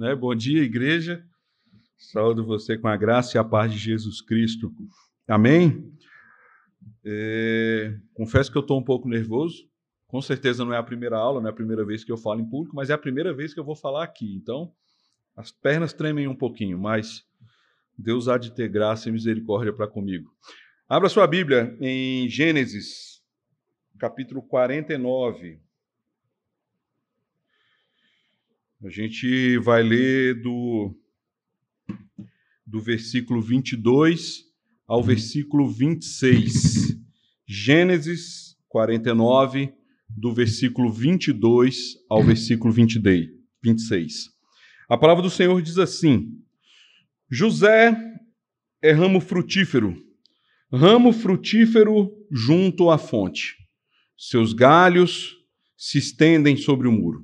Né? Bom dia, igreja. Saúdo você com a graça e a paz de Jesus Cristo. Amém? É... Confesso que eu estou um pouco nervoso. Com certeza não é a primeira aula, não é a primeira vez que eu falo em público, mas é a primeira vez que eu vou falar aqui. Então, as pernas tremem um pouquinho, mas Deus há de ter graça e misericórdia para comigo. Abra sua Bíblia em Gênesis, capítulo 49. A gente vai ler do, do versículo 22 ao versículo 26. Gênesis 49, do versículo 22 ao versículo 26. A palavra do Senhor diz assim: José é ramo frutífero, ramo frutífero junto à fonte. Seus galhos se estendem sobre o muro.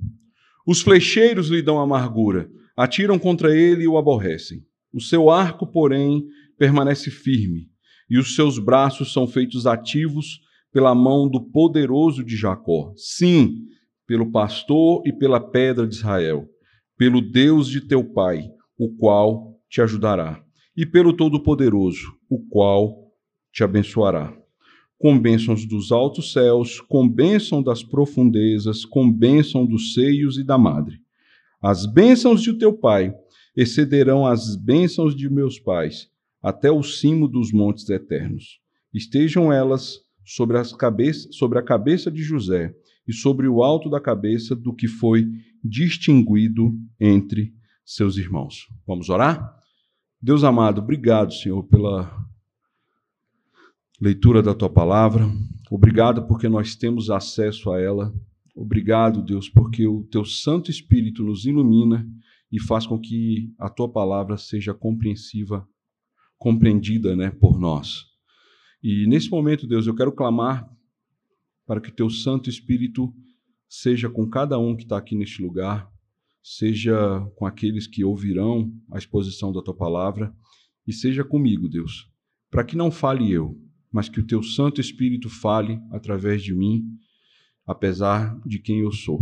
Os flecheiros lhe dão amargura, atiram contra ele e o aborrecem. O seu arco, porém, permanece firme, e os seus braços são feitos ativos pela mão do poderoso de Jacó. Sim, pelo pastor e pela pedra de Israel, pelo Deus de teu pai, o qual te ajudará, e pelo Todo-Poderoso, o qual te abençoará com bênçãos dos altos céus, com bênção das profundezas, com bênção dos seios e da madre. As bênçãos de teu pai excederão as bênçãos de meus pais, até o cimo dos montes eternos. Estejam elas sobre, as cabeça, sobre a cabeça de José e sobre o alto da cabeça do que foi distinguido entre seus irmãos. Vamos orar? Deus amado, obrigado, Senhor, pela leitura da tua palavra. Obrigado porque nós temos acesso a ela. Obrigado, Deus, porque o teu Santo Espírito nos ilumina e faz com que a tua palavra seja compreensiva, compreendida, né, por nós. E nesse momento, Deus, eu quero clamar para que o teu Santo Espírito seja com cada um que está aqui neste lugar, seja com aqueles que ouvirão a exposição da tua palavra e seja comigo, Deus, para que não fale eu, mas que o teu Santo Espírito fale através de mim, apesar de quem eu sou.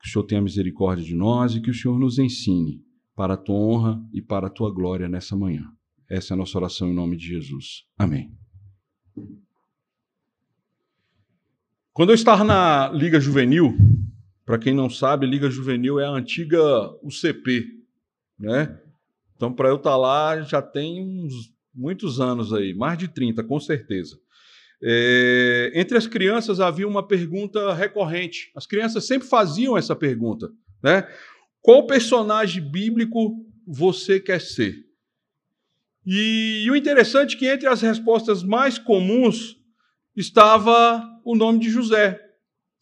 Que o Senhor tenha misericórdia de nós e que o Senhor nos ensine para a tua honra e para a tua glória nessa manhã. Essa é a nossa oração em nome de Jesus. Amém. Quando eu estava na Liga Juvenil, para quem não sabe, Liga Juvenil é a antiga UCP, né? Então, para eu estar lá, já tem uns muitos anos aí, mais de 30, com certeza. É, entre as crianças havia uma pergunta recorrente. As crianças sempre faziam essa pergunta, né? Qual personagem bíblico você quer ser? E, e o interessante é que entre as respostas mais comuns estava o nome de José.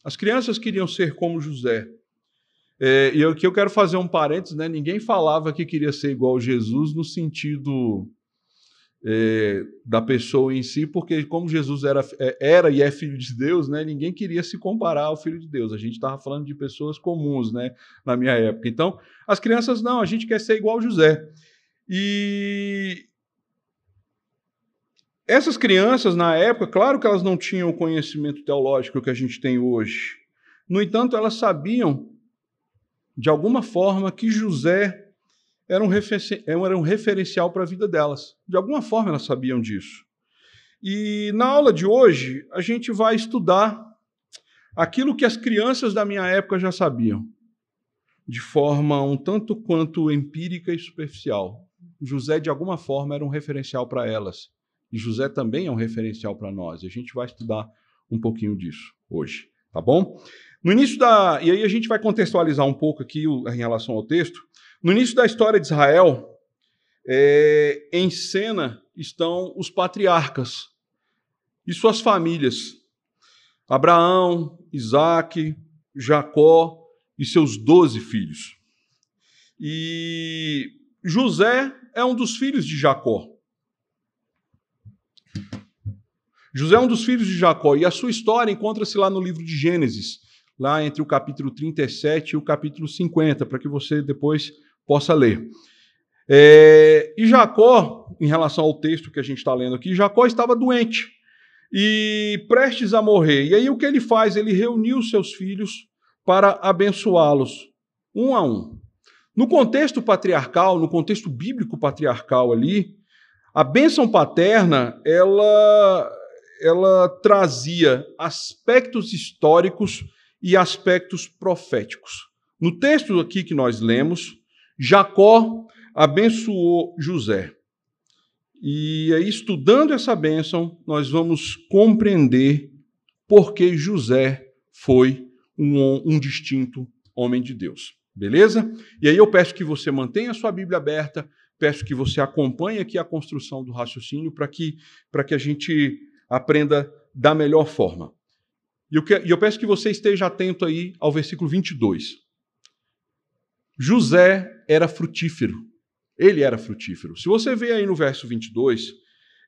As crianças queriam ser como José. É, e aqui eu quero fazer um parênteses, né? Ninguém falava que queria ser igual Jesus no sentido é, da pessoa em si, porque como Jesus era, é, era e é filho de Deus, né, ninguém queria se comparar ao filho de Deus. A gente estava falando de pessoas comuns, né, na minha época. Então, as crianças não, a gente quer ser igual José. E essas crianças na época, claro que elas não tinham o conhecimento teológico que a gente tem hoje. No entanto, elas sabiam de alguma forma que José era um, era um referencial para a vida delas. De alguma forma elas sabiam disso. E na aula de hoje, a gente vai estudar aquilo que as crianças da minha época já sabiam, de forma um tanto quanto empírica e superficial. José, de alguma forma, era um referencial para elas. E José também é um referencial para nós. E a gente vai estudar um pouquinho disso hoje, tá bom? No início da. E aí a gente vai contextualizar um pouco aqui em relação ao texto. No início da história de Israel, é, em cena estão os patriarcas e suas famílias. Abraão, Isaac, Jacó e seus doze filhos. E José é um dos filhos de Jacó. José é um dos filhos de Jacó e a sua história encontra-se lá no livro de Gênesis, lá entre o capítulo 37 e o capítulo 50, para que você depois possa ler. É, e Jacó, em relação ao texto que a gente está lendo aqui, Jacó estava doente e prestes a morrer. E aí o que ele faz? Ele reuniu seus filhos para abençoá-los, um a um. No contexto patriarcal, no contexto bíblico patriarcal ali, a bênção paterna, ela, ela trazia aspectos históricos e aspectos proféticos. No texto aqui que nós lemos, Jacó abençoou José. E aí, estudando essa bênção, nós vamos compreender por que José foi um, um distinto homem de Deus. Beleza? E aí eu peço que você mantenha a sua Bíblia aberta, peço que você acompanhe aqui a construção do raciocínio para que, que a gente aprenda da melhor forma. E eu, que, eu peço que você esteja atento aí ao versículo 22. José era frutífero. Ele era frutífero. Se você vê aí no verso 22,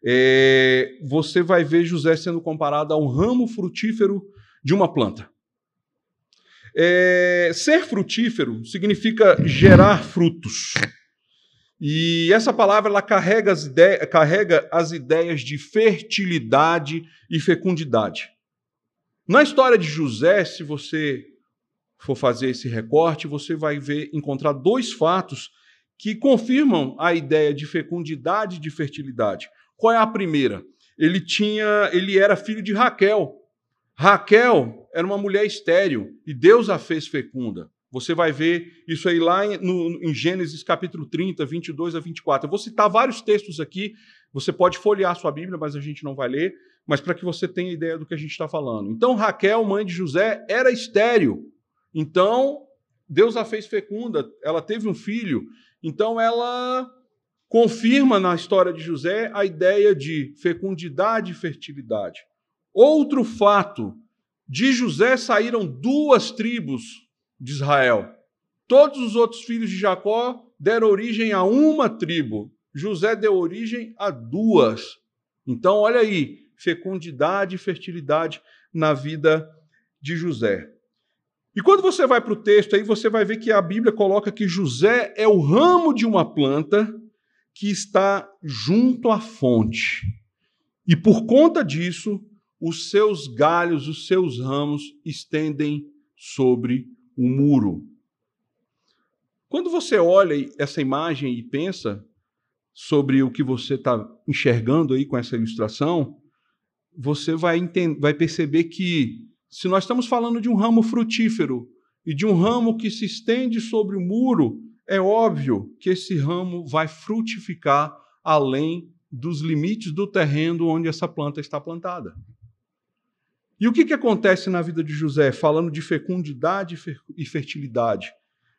é, você vai ver José sendo comparado a um ramo frutífero de uma planta. É, ser frutífero significa gerar frutos. E essa palavra ela carrega as, ideias, carrega as ideias de fertilidade e fecundidade. Na história de José, se você for fazer esse recorte, você vai ver encontrar dois fatos que confirmam a ideia de fecundidade e de fertilidade. Qual é a primeira? Ele tinha, ele era filho de Raquel. Raquel era uma mulher estéril e Deus a fez fecunda. Você vai ver isso aí lá em, no, em Gênesis capítulo 30, 22 a 24. Eu vou citar vários textos aqui. Você pode folhear sua Bíblia, mas a gente não vai ler. Mas para que você tenha ideia do que a gente está falando. Então, Raquel, mãe de José, era estéril. Então, Deus a fez fecunda. Ela teve um filho. Então, ela confirma na história de José a ideia de fecundidade e fertilidade. Outro fato: de José saíram duas tribos de Israel. Todos os outros filhos de Jacó deram origem a uma tribo. José deu origem a duas. Então, olha aí, fecundidade e fertilidade na vida de José. E quando você vai para o texto, aí você vai ver que a Bíblia coloca que José é o ramo de uma planta que está junto à fonte. E por conta disso, os seus galhos, os seus ramos estendem sobre o muro. Quando você olha essa imagem e pensa sobre o que você está enxergando aí com essa ilustração, você vai, vai perceber que se nós estamos falando de um ramo frutífero e de um ramo que se estende sobre o muro, é óbvio que esse ramo vai frutificar além dos limites do terreno onde essa planta está plantada. E o que, que acontece na vida de José, falando de fecundidade e fertilidade?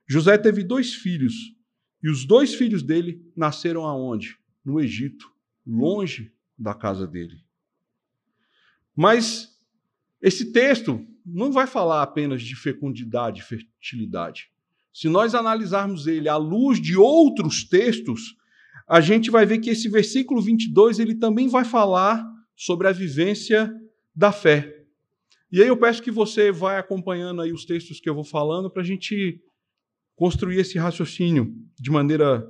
José teve dois filhos, e os dois filhos dele nasceram aonde? No Egito, longe da casa dele. Mas esse texto não vai falar apenas de fecundidade e fertilidade. Se nós analisarmos ele à luz de outros textos, a gente vai ver que esse versículo 22 ele também vai falar sobre a vivência da fé. E aí eu peço que você vá acompanhando aí os textos que eu vou falando para a gente construir esse raciocínio de maneira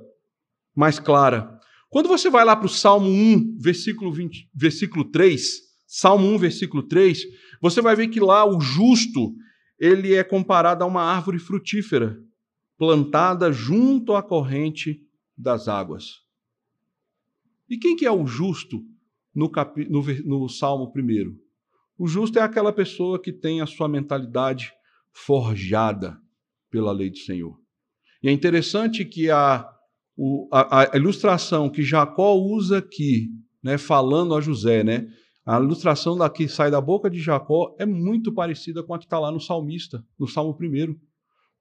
mais clara. Quando você vai lá para o Salmo 1, versículo, 20, versículo 3, Salmo 1, versículo 3, você vai ver que lá o justo, ele é comparado a uma árvore frutífera, plantada junto à corrente das águas. E quem que é o justo no, capi, no, no Salmo 1? O justo é aquela pessoa que tem a sua mentalidade forjada pela lei do Senhor. E é interessante que a, o, a, a ilustração que Jacó usa aqui, né, falando a José, né, a ilustração da que sai da boca de Jacó é muito parecida com a que está lá no salmista, no Salmo 1.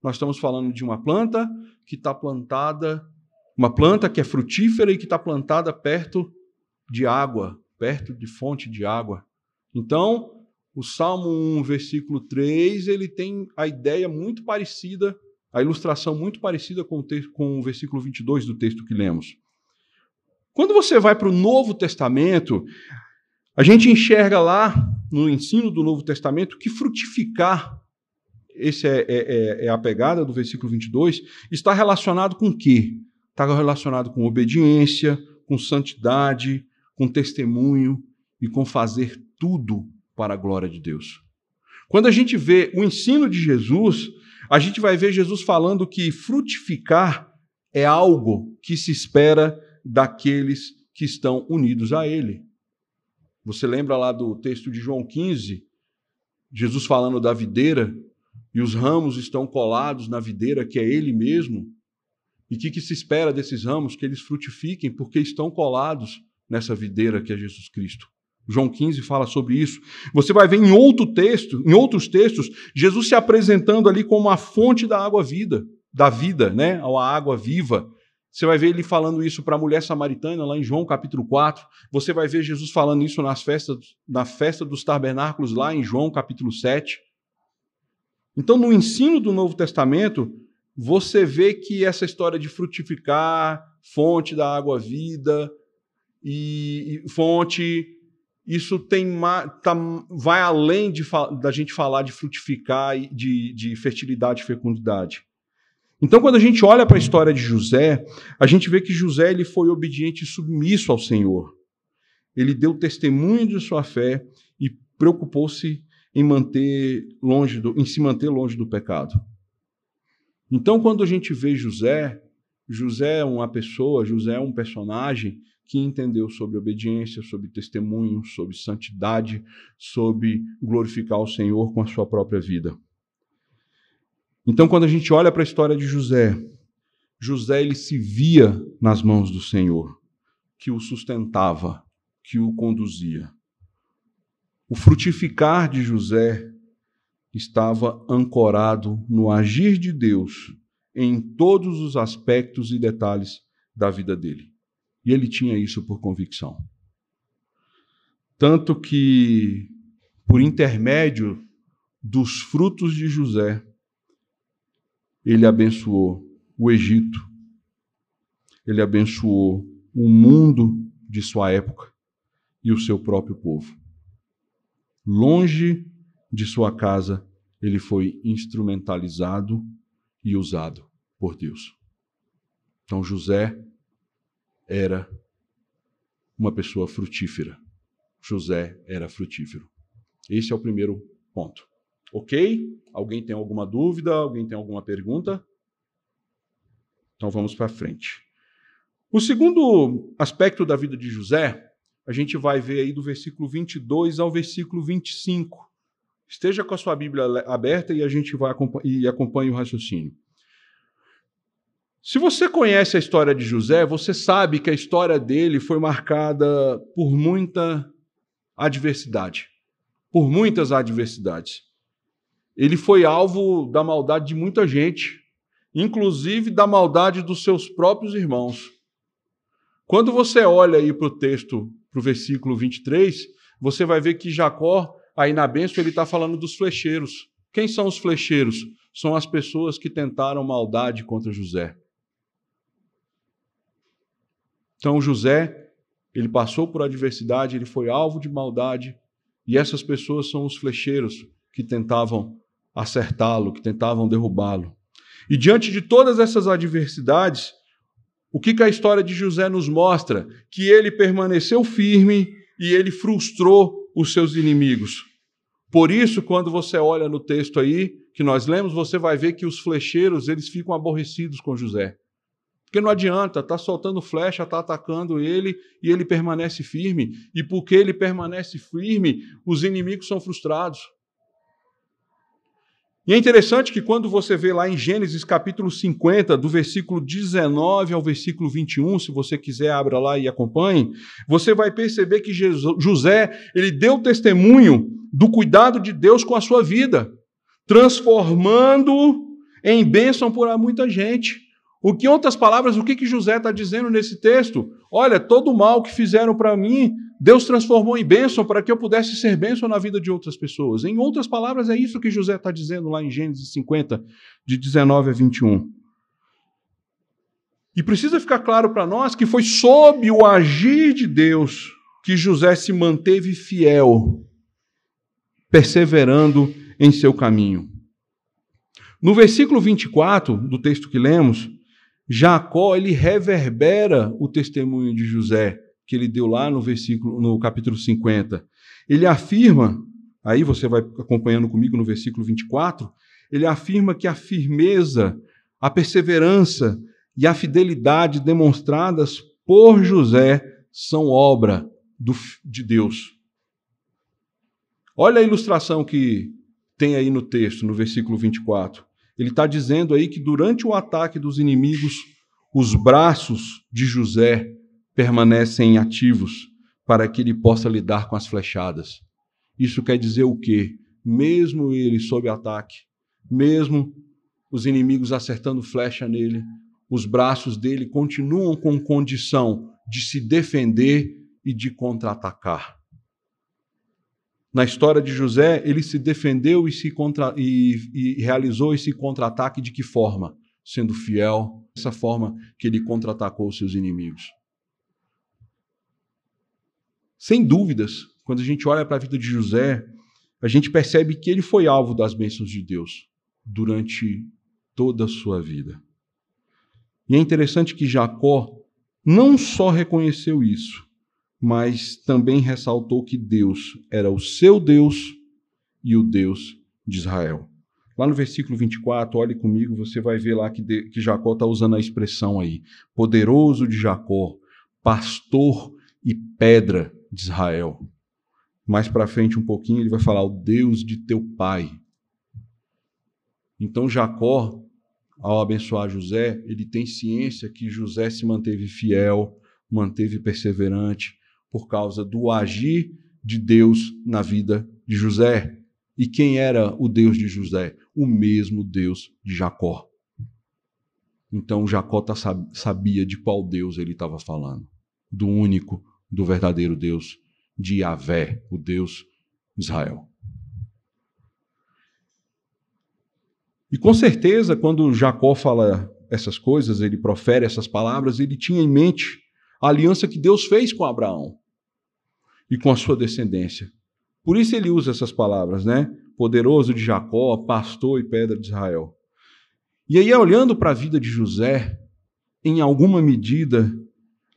Nós estamos falando de uma planta que está plantada, uma planta que é frutífera e que está plantada perto de água, perto de fonte de água. Então, o Salmo 1, versículo 3, ele tem a ideia muito parecida, a ilustração muito parecida com o, texto, com o versículo 22 do texto que lemos. Quando você vai para o Novo Testamento, a gente enxerga lá, no ensino do Novo Testamento, que frutificar, essa é, é, é, é, a pegada do versículo 22, está relacionado com o quê? Está relacionado com obediência, com santidade, com testemunho e com fazer tudo para a glória de Deus. Quando a gente vê o ensino de Jesus, a gente vai ver Jesus falando que frutificar é algo que se espera daqueles que estão unidos a Ele. Você lembra lá do texto de João 15, Jesus falando da videira, e os ramos estão colados na videira, que é Ele mesmo? E o que, que se espera desses ramos? Que eles frutifiquem, porque estão colados nessa videira que é Jesus Cristo. João 15 fala sobre isso. Você vai ver em outro texto, em outros textos, Jesus se apresentando ali como a fonte da água vida, da vida, né? A água viva. Você vai ver ele falando isso para a mulher samaritana lá em João capítulo 4. Você vai ver Jesus falando isso nas festas, na festa dos tabernáculos lá em João capítulo 7. Então, no ensino do Novo Testamento, você vê que essa história de frutificar, fonte da água vida e, e fonte isso tem tá, vai além de, da gente falar de frutificar de, de fertilidade e fecundidade. Então, quando a gente olha para a história de José, a gente vê que José ele foi obediente e submisso ao Senhor. Ele deu testemunho de sua fé e preocupou-se em manter longe do, em se manter longe do pecado. Então, quando a gente vê José, José é uma pessoa, José é um personagem que entendeu sobre obediência, sobre testemunho, sobre santidade, sobre glorificar o Senhor com a sua própria vida. Então, quando a gente olha para a história de José, José ele se via nas mãos do Senhor, que o sustentava, que o conduzia. O frutificar de José estava ancorado no agir de Deus em todos os aspectos e detalhes da vida dele. E ele tinha isso por convicção. Tanto que, por intermédio dos frutos de José, ele abençoou o Egito, ele abençoou o mundo de sua época e o seu próprio povo. Longe de sua casa, ele foi instrumentalizado e usado por Deus. Então José era uma pessoa frutífera. José era frutífero. Esse é o primeiro ponto. Ok? Alguém tem alguma dúvida? Alguém tem alguma pergunta? Então vamos para frente. O segundo aspecto da vida de José, a gente vai ver aí do versículo 22 ao versículo 25. Esteja com a sua Bíblia aberta e a gente vai e acompanhe o raciocínio. Se você conhece a história de José, você sabe que a história dele foi marcada por muita adversidade, por muitas adversidades. Ele foi alvo da maldade de muita gente, inclusive da maldade dos seus próprios irmãos. Quando você olha aí para o texto, para o versículo 23, você vai ver que Jacó, aí na bênção, ele está falando dos flecheiros. Quem são os flecheiros? São as pessoas que tentaram maldade contra José. Então José, ele passou por adversidade, ele foi alvo de maldade, e essas pessoas são os flecheiros que tentavam acertá-lo, que tentavam derrubá-lo. E diante de todas essas adversidades, o que, que a história de José nos mostra? Que ele permaneceu firme e ele frustrou os seus inimigos. Por isso, quando você olha no texto aí que nós lemos, você vai ver que os flecheiros eles ficam aborrecidos com José. Porque não adianta, tá soltando flecha, tá atacando ele e ele permanece firme. E porque ele permanece firme, os inimigos são frustrados. E é interessante que quando você vê lá em Gênesis capítulo 50, do versículo 19 ao versículo 21, se você quiser abra lá e acompanhe, você vai perceber que José, ele deu testemunho do cuidado de Deus com a sua vida, transformando em bênção por muita gente. O que, em outras palavras, o que, que José está dizendo nesse texto? Olha, todo o mal que fizeram para mim, Deus transformou em bênção para que eu pudesse ser bênção na vida de outras pessoas. Em outras palavras, é isso que José está dizendo lá em Gênesis 50, de 19 a 21. E precisa ficar claro para nós que foi sob o agir de Deus que José se manteve fiel, perseverando em seu caminho. No versículo 24 do texto que lemos, Jacó ele reverbera o testemunho de José que ele deu lá no versículo no capítulo 50. Ele afirma, aí você vai acompanhando comigo no versículo 24, ele afirma que a firmeza, a perseverança e a fidelidade demonstradas por José são obra do, de Deus. Olha a ilustração que tem aí no texto, no versículo 24. Ele está dizendo aí que durante o ataque dos inimigos, os braços de José permanecem ativos para que ele possa lidar com as flechadas. Isso quer dizer o quê? Mesmo ele sob ataque, mesmo os inimigos acertando flecha nele, os braços dele continuam com condição de se defender e de contra-atacar. Na história de José, ele se defendeu e, se contra, e, e realizou esse contra-ataque de que forma? Sendo fiel, dessa forma que ele contra-atacou os seus inimigos. Sem dúvidas, quando a gente olha para a vida de José, a gente percebe que ele foi alvo das bênçãos de Deus durante toda a sua vida. E é interessante que Jacó não só reconheceu isso, mas também ressaltou que Deus era o seu Deus e o Deus de Israel. Lá no versículo 24, olhe comigo, você vai ver lá que, de, que Jacó está usando a expressão aí: poderoso de Jacó, pastor e pedra de Israel. Mais para frente um pouquinho, ele vai falar: o Deus de teu pai. Então Jacó, ao abençoar José, ele tem ciência que José se manteve fiel, manteve perseverante, por causa do agir de Deus na vida de José. E quem era o Deus de José? O mesmo Deus de Jacó. Então Jacó tá, sabia de qual Deus ele estava falando. Do único, do verdadeiro Deus, de Yahvé, o Deus de Israel. E com certeza, quando Jacó fala essas coisas, ele profere essas palavras, ele tinha em mente a aliança que Deus fez com Abraão e com a sua descendência. Por isso ele usa essas palavras, né? Poderoso de Jacó, pastor e pedra de Israel. E aí, olhando para a vida de José, em alguma medida,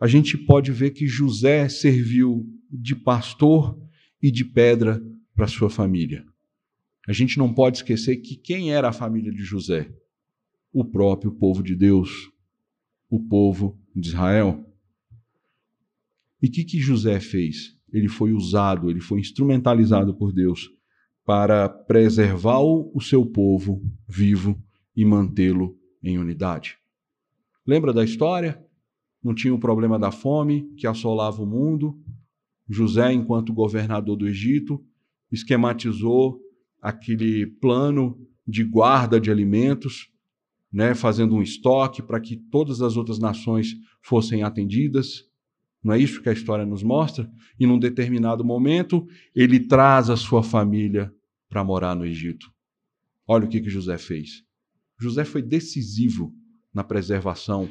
a gente pode ver que José serviu de pastor e de pedra para sua família. A gente não pode esquecer que quem era a família de José? O próprio povo de Deus, o povo de Israel. E o que, que José fez? Ele foi usado, ele foi instrumentalizado por Deus para preservar o seu povo vivo e mantê-lo em unidade. Lembra da história? Não tinha o problema da fome que assolava o mundo. José, enquanto governador do Egito, esquematizou aquele plano de guarda de alimentos, né, fazendo um estoque para que todas as outras nações fossem atendidas. Não é isso que a história nos mostra? E num determinado momento, ele traz a sua família para morar no Egito. Olha o que, que José fez. José foi decisivo na preservação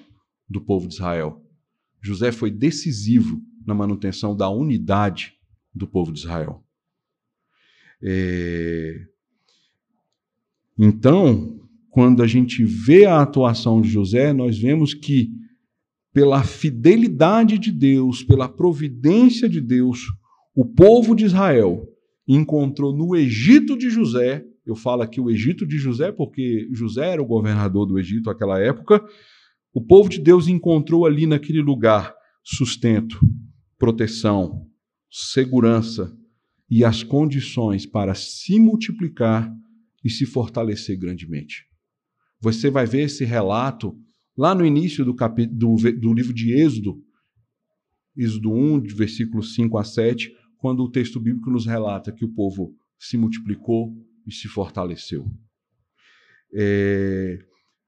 do povo de Israel. José foi decisivo na manutenção da unidade do povo de Israel. É... Então, quando a gente vê a atuação de José, nós vemos que pela fidelidade de Deus, pela providência de Deus, o povo de Israel encontrou no Egito de José, eu falo aqui o Egito de José porque José era o governador do Egito naquela época, o povo de Deus encontrou ali naquele lugar sustento, proteção, segurança e as condições para se multiplicar e se fortalecer grandemente. Você vai ver esse relato Lá no início do, do, do livro de Êxodo, Êxodo 1, de versículos 5 a 7, quando o texto bíblico nos relata que o povo se multiplicou e se fortaleceu. É,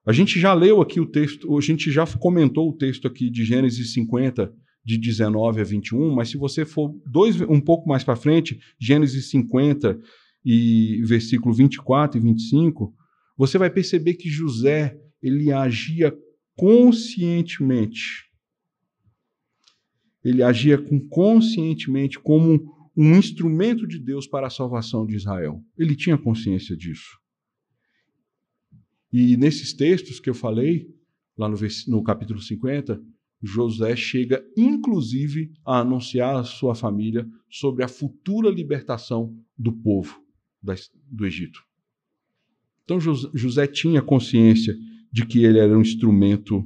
a gente já leu aqui o texto, a gente já comentou o texto aqui de Gênesis 50, de 19 a 21, mas se você for dois, um pouco mais para frente, Gênesis 50 e versículo 24 e 25, você vai perceber que José ele agia conscientemente. Ele agia com, conscientemente como um instrumento de Deus para a salvação de Israel. Ele tinha consciência disso. E nesses textos que eu falei, lá no, no capítulo 50, José chega inclusive a anunciar à sua família sobre a futura libertação do povo do Egito. Então José tinha consciência de que ele era um instrumento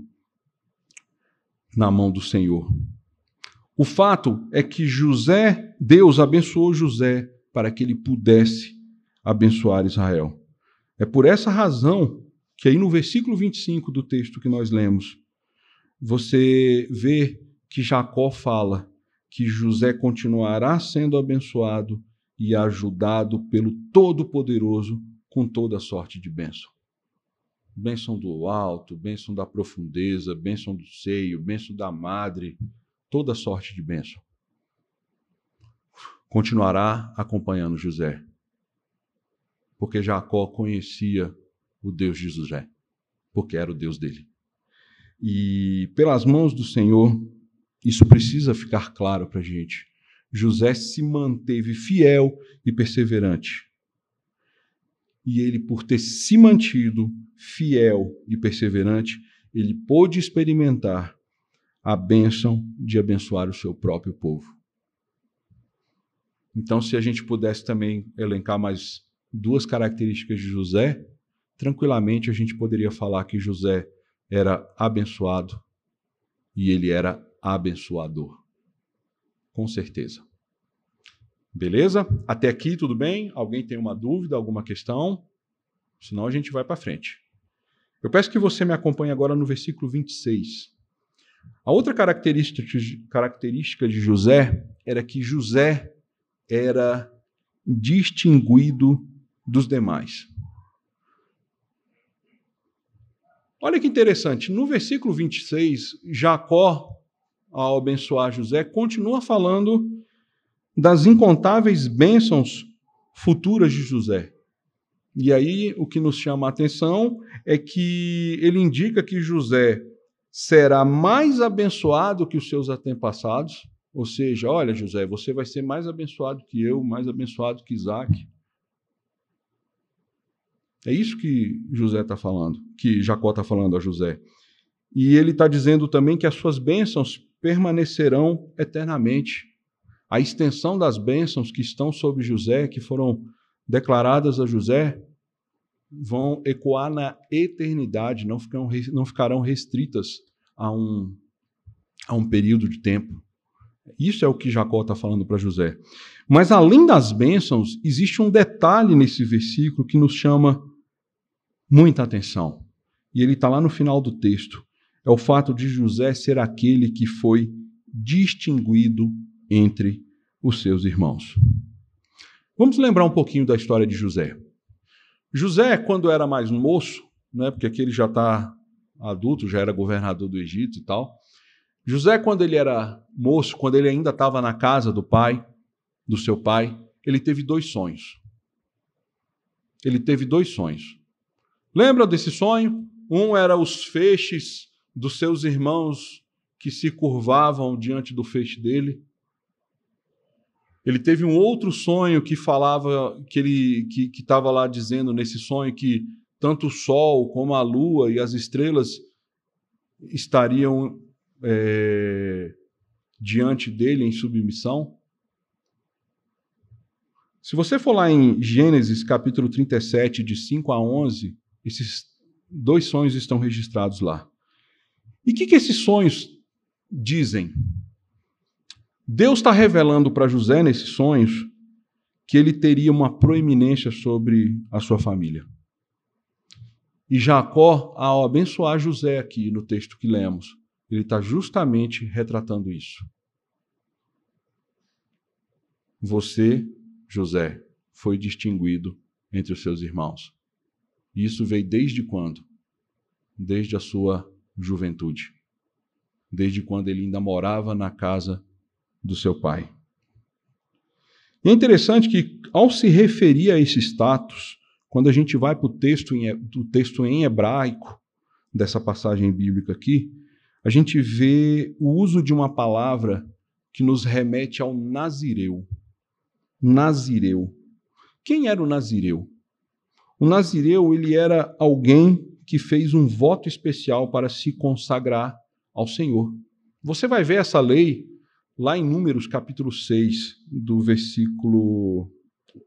na mão do Senhor. O fato é que José, Deus abençoou José para que ele pudesse abençoar Israel. É por essa razão que aí no versículo 25 do texto que nós lemos, você vê que Jacó fala que José continuará sendo abençoado e ajudado pelo Todo-Poderoso com toda sorte de bênção. Bênção do alto, bênção da profundeza, bênção do seio, bênção da madre, toda sorte de bênção. Continuará acompanhando José, porque Jacó conhecia o Deus de José, porque era o Deus dele. E pelas mãos do Senhor, isso precisa ficar claro para a gente. José se manteve fiel e perseverante e ele, por ter se mantido fiel e perseverante, ele pôde experimentar a bênção de abençoar o seu próprio povo. Então, se a gente pudesse também elencar mais duas características de José, tranquilamente a gente poderia falar que José era abençoado e ele era abençoador. Com certeza. Beleza? Até aqui tudo bem? Alguém tem uma dúvida, alguma questão? Senão a gente vai para frente. Eu peço que você me acompanhe agora no versículo 26. A outra característica, de José era que José era distinguido dos demais. Olha que interessante, no versículo 26, Jacó, ao abençoar José, continua falando das incontáveis bênçãos futuras de José. E aí o que nos chama a atenção é que ele indica que José será mais abençoado que os seus antepassados, ou seja, olha, José, você vai ser mais abençoado que eu, mais abençoado que Isaac. É isso que José está falando, que Jacó está falando a José. E ele está dizendo também que as suas bênçãos permanecerão eternamente a extensão das bênçãos que estão sobre José, que foram declaradas a José, vão ecoar na eternidade, não, ficarão, não ficarão restritas a um, a um período de tempo. Isso é o que Jacó está falando para José. Mas além das bênçãos, existe um detalhe nesse versículo que nos chama muita atenção. E ele está lá no final do texto. É o fato de José ser aquele que foi distinguido entre os seus irmãos. Vamos lembrar um pouquinho da história de José. José, quando era mais moço, né, porque aqui ele já está adulto, já era governador do Egito e tal. José, quando ele era moço, quando ele ainda estava na casa do pai, do seu pai, ele teve dois sonhos. Ele teve dois sonhos. Lembra desse sonho? Um era os feixes dos seus irmãos que se curvavam diante do feixe dele. Ele teve um outro sonho que falava, que ele que estava lá dizendo nesse sonho que tanto o sol como a lua e as estrelas estariam é, diante dele em submissão. Se você for lá em Gênesis capítulo 37, de 5 a 11, esses dois sonhos estão registrados lá. E o que, que esses sonhos dizem? Deus está revelando para José nesses sonhos que ele teria uma proeminência sobre a sua família. E Jacó, ao abençoar José aqui no texto que lemos, ele está justamente retratando isso. Você, José, foi distinguido entre os seus irmãos. E isso veio desde quando? Desde a sua juventude. Desde quando ele ainda morava na casa do seu pai. E é interessante que, ao se referir a esse status, quando a gente vai para o texto, em, texto em hebraico dessa passagem bíblica aqui, a gente vê o uso de uma palavra que nos remete ao Nazireu. Nazireu. Quem era o Nazireu? O Nazireu ele era alguém que fez um voto especial para se consagrar ao Senhor. Você vai ver essa lei lá em Números capítulo 6, do versículo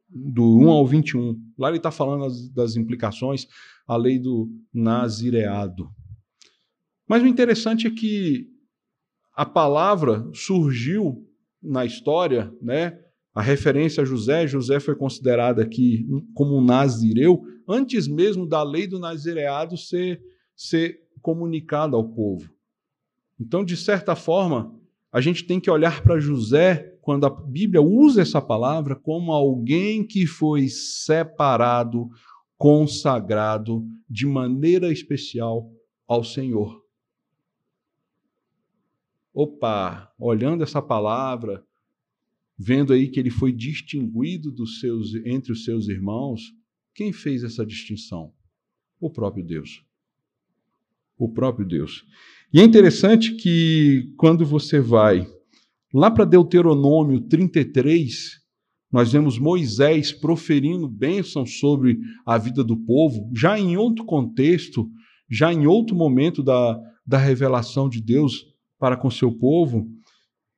do 1 ao 21. Lá ele está falando das, das implicações, a lei do nazireado. Mas o interessante é que a palavra surgiu na história, né? A referência a José, José foi considerado aqui como um nazireu antes mesmo da lei do nazireado ser, ser comunicada ao povo. Então, de certa forma, a gente tem que olhar para José, quando a Bíblia usa essa palavra, como alguém que foi separado, consagrado de maneira especial ao Senhor. Opa, olhando essa palavra, vendo aí que ele foi distinguido dos seus, entre os seus irmãos, quem fez essa distinção? O próprio Deus. O próprio Deus. E é interessante que quando você vai lá para Deuteronômio 33, nós vemos Moisés proferindo bênçãos sobre a vida do povo, já em outro contexto, já em outro momento da, da revelação de Deus para com seu povo.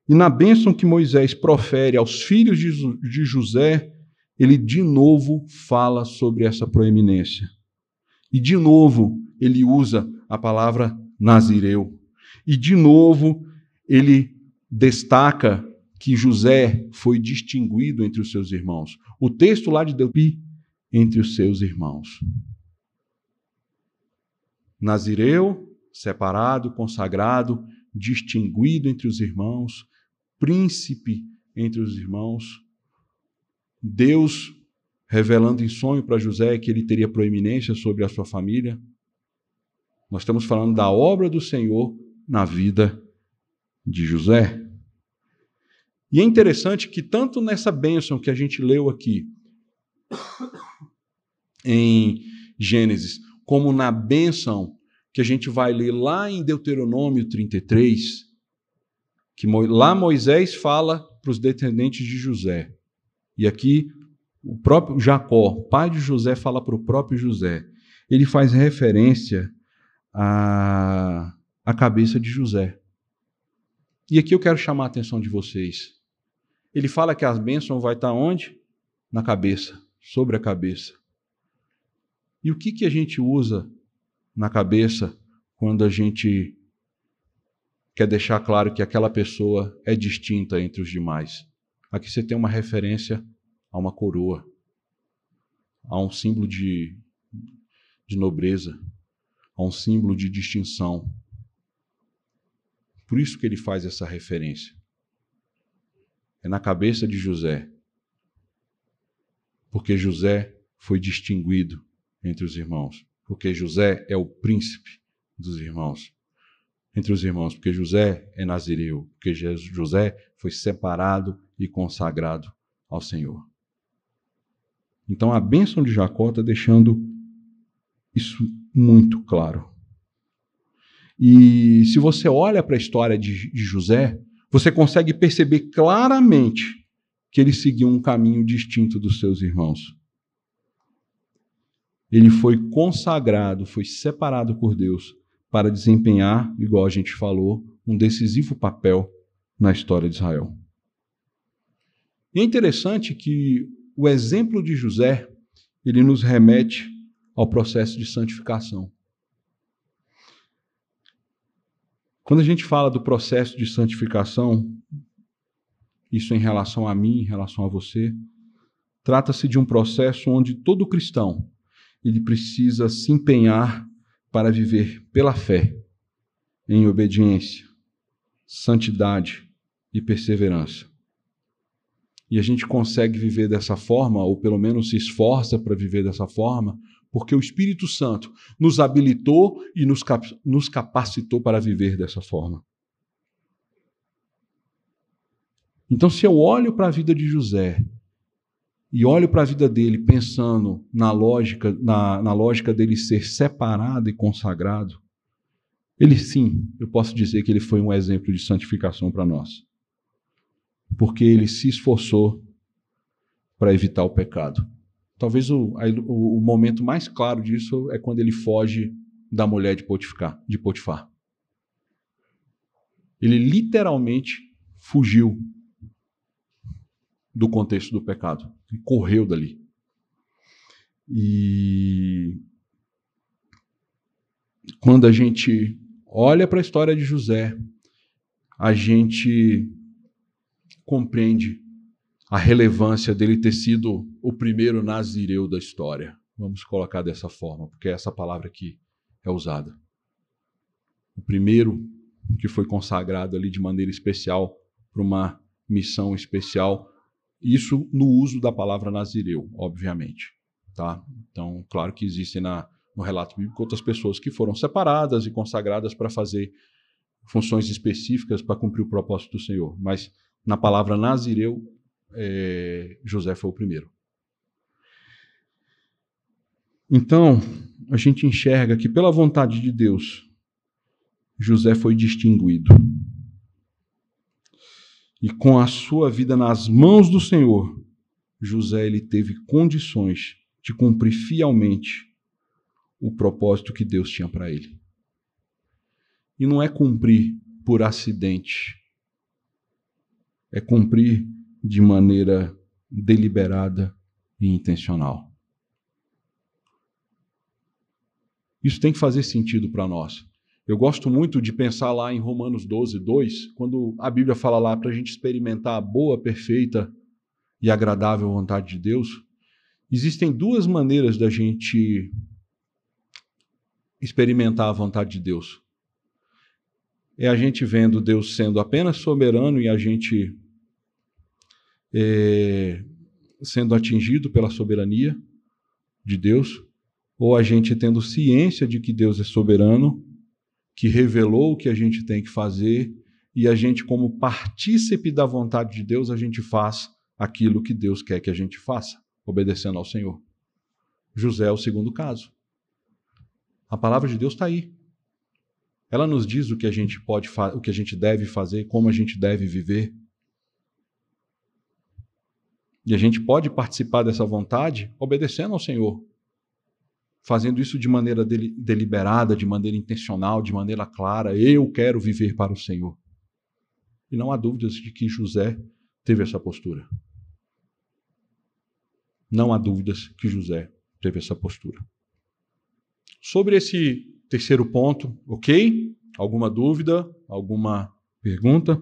E na bênção que Moisés profere aos filhos de, de José, ele de novo fala sobre essa proeminência. E de novo ele usa a palavra nazireu. E de novo ele destaca que José foi distinguido entre os seus irmãos. O texto lá de Delpi, entre os seus irmãos. Nazireu, separado, consagrado, distinguido entre os irmãos, príncipe entre os irmãos. Deus revelando em sonho para José que ele teria proeminência sobre a sua família. Nós estamos falando da obra do Senhor na vida de José. E é interessante que, tanto nessa bênção que a gente leu aqui, em Gênesis, como na bênção que a gente vai ler lá em Deuteronômio 33, que lá Moisés fala para os descendentes de José. E aqui o próprio Jacó, pai de José, fala para o próprio José. Ele faz referência à, à cabeça de José. E aqui eu quero chamar a atenção de vocês. Ele fala que a bênção vai estar onde? Na cabeça, sobre a cabeça. E o que, que a gente usa na cabeça quando a gente quer deixar claro que aquela pessoa é distinta entre os demais. Aqui você tem uma referência a uma coroa, a um símbolo de, de nobreza, a um símbolo de distinção. Por isso que ele faz essa referência. É na cabeça de José. Porque José foi distinguido entre os irmãos. Porque José é o príncipe dos irmãos entre os irmãos, porque José é nazireu, porque José foi separado e consagrado ao Senhor. Então a bênção de Jacó está deixando isso muito claro. E se você olha para a história de, de José, você consegue perceber claramente que ele seguiu um caminho distinto dos seus irmãos. Ele foi consagrado, foi separado por Deus para desempenhar, igual a gente falou, um decisivo papel na história de Israel. E é interessante que o exemplo de José, ele nos remete ao processo de santificação. Quando a gente fala do processo de santificação, isso em relação a mim, em relação a você, trata-se de um processo onde todo cristão ele precisa se empenhar para viver pela fé, em obediência, santidade e perseverança. E a gente consegue viver dessa forma, ou pelo menos se esforça para viver dessa forma, porque o Espírito Santo nos habilitou e nos, cap nos capacitou para viver dessa forma. Então, se eu olho para a vida de José e olho para a vida dele pensando na lógica, na, na lógica dele ser separado e consagrado, ele sim, eu posso dizer que ele foi um exemplo de santificação para nós. Porque ele se esforçou para evitar o pecado. Talvez o, o, o, momento mais claro disso é quando ele foge da mulher de Potifar, de Potifar. Ele literalmente fugiu do contexto do pecado. Correu dali. E quando a gente olha para a história de José, a gente compreende a relevância dele ter sido o primeiro nazireu da história. Vamos colocar dessa forma, porque é essa palavra aqui é usada. O primeiro que foi consagrado ali de maneira especial para uma missão especial, isso no uso da palavra nazireu, obviamente, tá? Então, claro que existem na, no relato bíblico outras pessoas que foram separadas e consagradas para fazer funções específicas para cumprir o propósito do Senhor, mas na palavra nazireu, é, José foi o primeiro. Então, a gente enxerga que, pela vontade de Deus, José foi distinguido. E com a sua vida nas mãos do Senhor, José ele teve condições de cumprir fielmente o propósito que Deus tinha para ele. E não é cumprir por acidente, é cumprir de maneira deliberada e intencional. Isso tem que fazer sentido para nós. Eu gosto muito de pensar lá em Romanos 12, 2, quando a Bíblia fala lá para a gente experimentar a boa, perfeita e agradável vontade de Deus. Existem duas maneiras da gente experimentar a vontade de Deus. É a gente vendo Deus sendo apenas soberano e a gente é, sendo atingido pela soberania de Deus, ou a gente tendo ciência de que Deus é soberano que revelou o que a gente tem que fazer e a gente, como partícipe da vontade de Deus, a gente faz aquilo que Deus quer que a gente faça, obedecendo ao Senhor. José é o segundo caso. A palavra de Deus está aí. Ela nos diz o que a gente pode, o que a gente deve fazer, como a gente deve viver. E a gente pode participar dessa vontade obedecendo ao Senhor, fazendo isso de maneira deliberada, de maneira intencional, de maneira clara. Eu quero viver para o Senhor. E não há dúvidas de que José teve essa postura. Não há dúvidas que José teve essa postura. Sobre esse terceiro ponto, ok? Alguma dúvida? Alguma pergunta?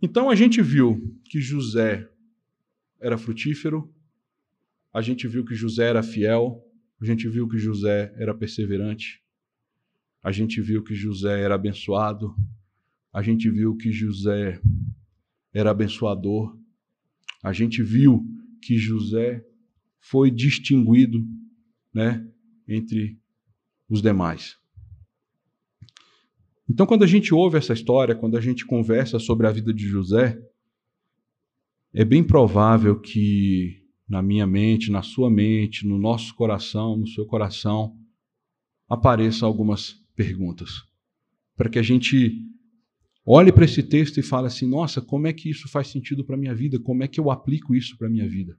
Então a gente viu que José era frutífero, a gente viu que José era fiel, a gente viu que José era perseverante, a gente viu que José era abençoado, a gente viu que José era abençoador, a gente viu que José foi distinguido né, entre os demais. Então, quando a gente ouve essa história, quando a gente conversa sobre a vida de José, é bem provável que na minha mente, na sua mente, no nosso coração, no seu coração, apareçam algumas perguntas. Para que a gente olhe para esse texto e fale assim: nossa, como é que isso faz sentido para a minha vida? Como é que eu aplico isso para a minha vida?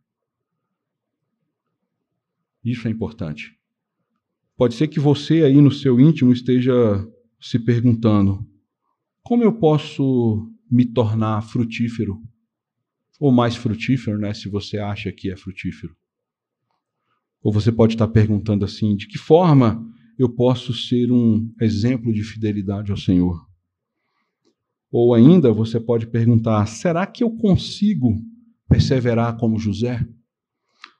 Isso é importante. Pode ser que você aí no seu íntimo esteja se perguntando: como eu posso me tornar frutífero ou mais frutífero, né, se você acha que é frutífero. Ou você pode estar perguntando assim: de que forma eu posso ser um exemplo de fidelidade ao Senhor? Ou ainda você pode perguntar: será que eu consigo perseverar como José?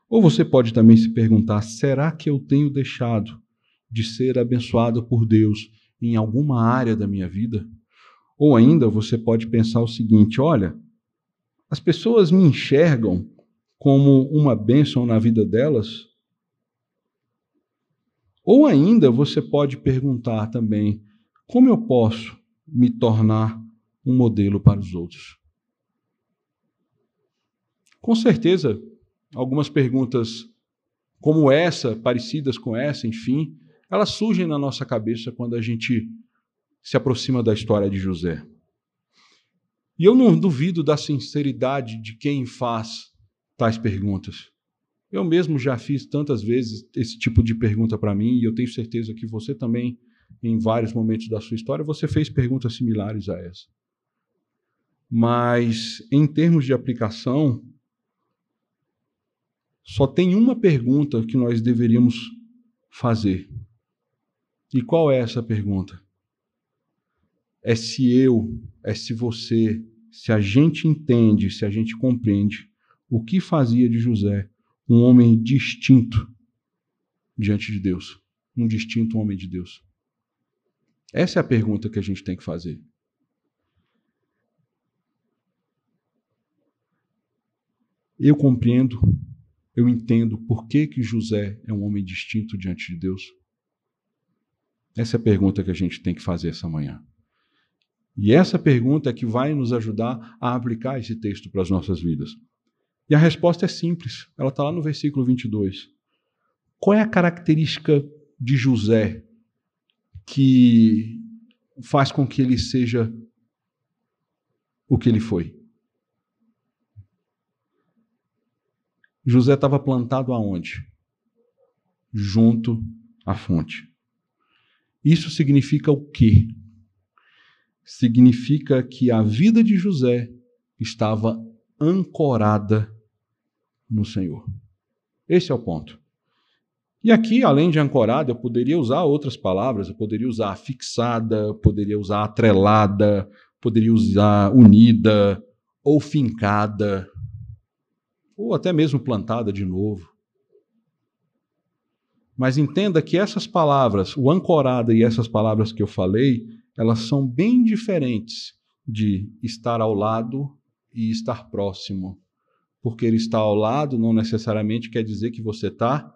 Ou você pode também se perguntar: será que eu tenho deixado de ser abençoado por Deus em alguma área da minha vida? Ou ainda você pode pensar o seguinte: olha, as pessoas me enxergam como uma bênção na vida delas? Ou ainda você pode perguntar também: como eu posso me tornar um modelo para os outros? Com certeza, algumas perguntas como essa, parecidas com essa, enfim, elas surgem na nossa cabeça quando a gente se aproxima da história de José. E eu não duvido da sinceridade de quem faz tais perguntas. Eu mesmo já fiz tantas vezes esse tipo de pergunta para mim e eu tenho certeza que você também, em vários momentos da sua história, você fez perguntas similares a essa. Mas, em termos de aplicação, só tem uma pergunta que nós deveríamos fazer. E qual é essa pergunta? É se eu, é se você, se a gente entende, se a gente compreende o que fazia de José um homem distinto diante de Deus, um distinto homem de Deus. Essa é a pergunta que a gente tem que fazer. Eu compreendo, eu entendo por que, que José é um homem distinto diante de Deus. Essa é a pergunta que a gente tem que fazer essa manhã. E essa pergunta é que vai nos ajudar a aplicar esse texto para as nossas vidas. E a resposta é simples, ela está lá no versículo 22. Qual é a característica de José que faz com que ele seja o que ele foi? José estava plantado aonde? Junto à fonte. Isso significa o quê? Significa que a vida de José estava ancorada no Senhor. Esse é o ponto. E aqui, além de ancorada, eu poderia usar outras palavras, eu poderia usar fixada, poderia usar atrelada, poderia usar unida, ou fincada, ou até mesmo plantada de novo. Mas entenda que essas palavras, o ancorada e essas palavras que eu falei, elas são bem diferentes de estar ao lado e estar próximo. Porque ele está ao lado não necessariamente quer dizer que você está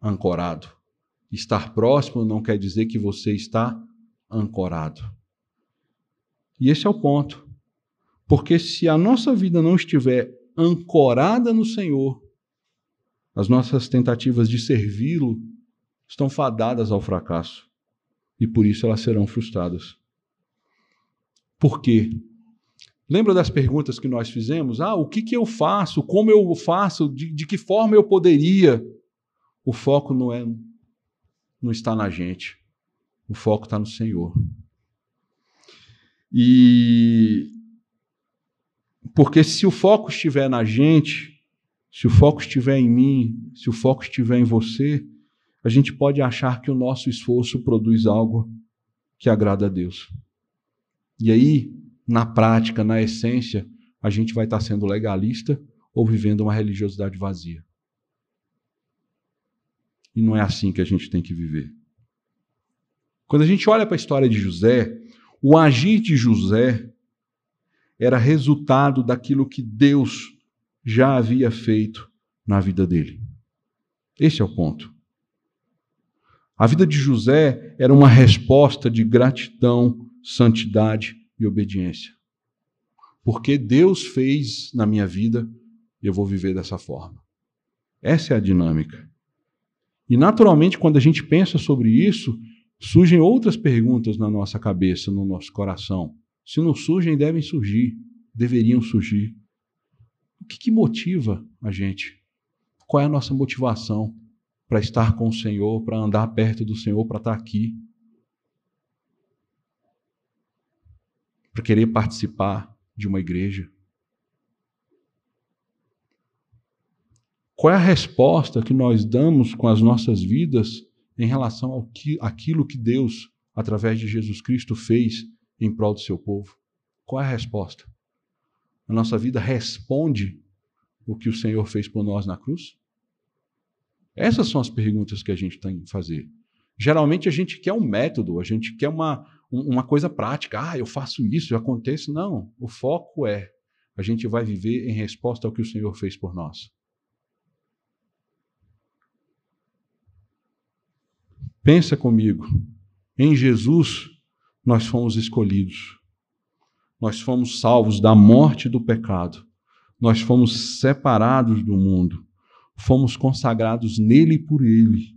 ancorado. Estar próximo não quer dizer que você está ancorado. E esse é o ponto. Porque se a nossa vida não estiver ancorada no Senhor, as nossas tentativas de servi-lo estão fadadas ao fracasso e por isso elas serão frustradas. Por quê? Lembra das perguntas que nós fizemos? Ah, o que, que eu faço? Como eu faço? De, de que forma eu poderia? O foco não é não está na gente. O foco está no Senhor. E porque se o foco estiver na gente, se o foco estiver em mim, se o foco estiver em você, a gente pode achar que o nosso esforço produz algo que agrada a Deus. E aí, na prática, na essência, a gente vai estar sendo legalista ou vivendo uma religiosidade vazia. E não é assim que a gente tem que viver. Quando a gente olha para a história de José, o agir de José era resultado daquilo que Deus já havia feito na vida dele. Esse é o ponto. A vida de José era uma resposta de gratidão, santidade e obediência. Porque Deus fez na minha vida, eu vou viver dessa forma. Essa é a dinâmica. E naturalmente, quando a gente pensa sobre isso, surgem outras perguntas na nossa cabeça, no nosso coração. Se não surgem, devem surgir, deveriam surgir. O que, que motiva a gente? Qual é a nossa motivação para estar com o Senhor, para andar perto do Senhor, para estar aqui? Para querer participar de uma igreja? Qual é a resposta que nós damos com as nossas vidas em relação ao que, aquilo que Deus, através de Jesus Cristo, fez em prol do seu povo? Qual é a resposta? A nossa vida responde o que o Senhor fez por nós na cruz? Essas são as perguntas que a gente tem que fazer. Geralmente a gente quer um método, a gente quer uma, uma coisa prática. Ah, eu faço isso, acontece. Não. O foco é a gente vai viver em resposta ao que o Senhor fez por nós. Pensa comigo. Em Jesus, nós fomos escolhidos. Nós fomos salvos da morte e do pecado. Nós fomos separados do mundo. Fomos consagrados nele e por ele.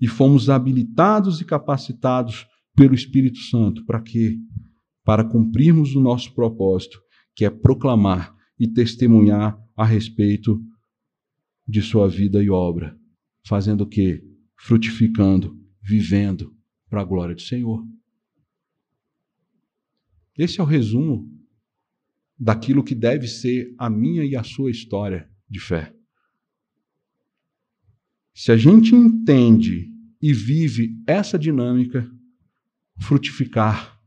E fomos habilitados e capacitados pelo Espírito Santo. Para quê? Para cumprirmos o nosso propósito, que é proclamar e testemunhar a respeito de sua vida e obra. Fazendo o quê? Frutificando, vivendo para a glória do Senhor. Esse é o resumo daquilo que deve ser a minha e a sua história de fé. Se a gente entende e vive essa dinâmica, frutificar,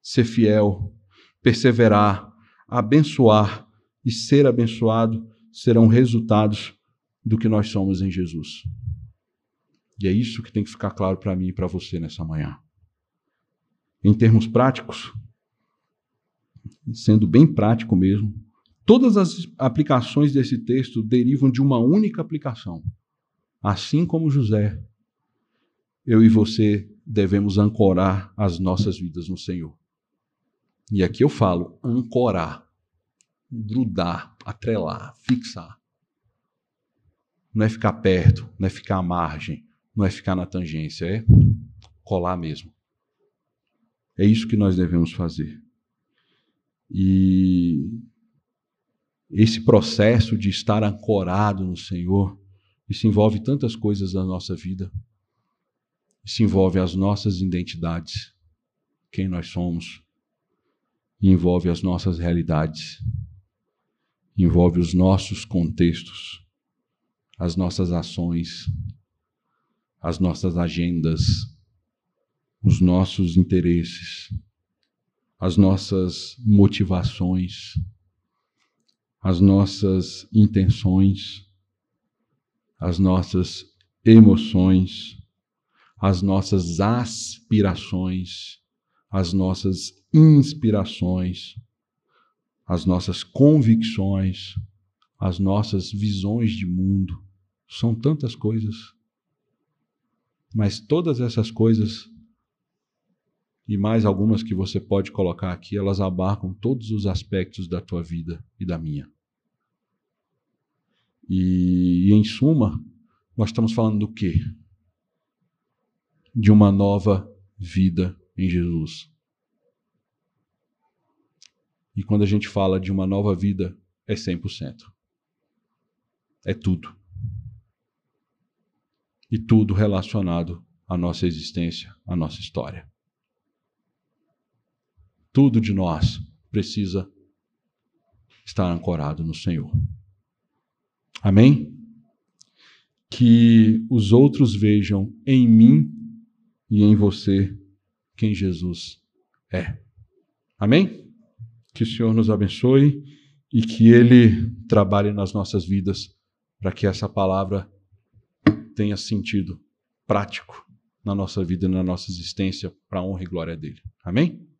ser fiel, perseverar, abençoar e ser abençoado serão resultados do que nós somos em Jesus. E é isso que tem que ficar claro para mim e para você nessa manhã. Em termos práticos, sendo bem prático mesmo, todas as aplicações desse texto derivam de uma única aplicação. Assim como José, eu e você devemos ancorar as nossas vidas no Senhor. E aqui eu falo ancorar, grudar, atrelar, fixar. Não é ficar perto, não é ficar à margem, não é ficar na tangência, é colar mesmo. É isso que nós devemos fazer. E esse processo de estar ancorado no Senhor, isso envolve tantas coisas da nossa vida. Isso envolve as nossas identidades, quem nós somos, envolve as nossas realidades, envolve os nossos contextos, as nossas ações, as nossas agendas, os nossos interesses as nossas motivações, as nossas intenções, as nossas emoções, as nossas aspirações, as nossas inspirações, as nossas convicções, as nossas visões de mundo. São tantas coisas. Mas todas essas coisas e mais algumas que você pode colocar aqui, elas abarcam todos os aspectos da tua vida e da minha. E, e em suma, nós estamos falando do quê? De uma nova vida em Jesus. E quando a gente fala de uma nova vida, é 100%. É tudo. E tudo relacionado à nossa existência, à nossa história. Tudo de nós precisa estar ancorado no Senhor. Amém? Que os outros vejam em mim e em você quem Jesus é. Amém? Que o Senhor nos abençoe e que Ele trabalhe nas nossas vidas para que essa palavra tenha sentido prático na nossa vida e na nossa existência para a honra e glória dele. Amém?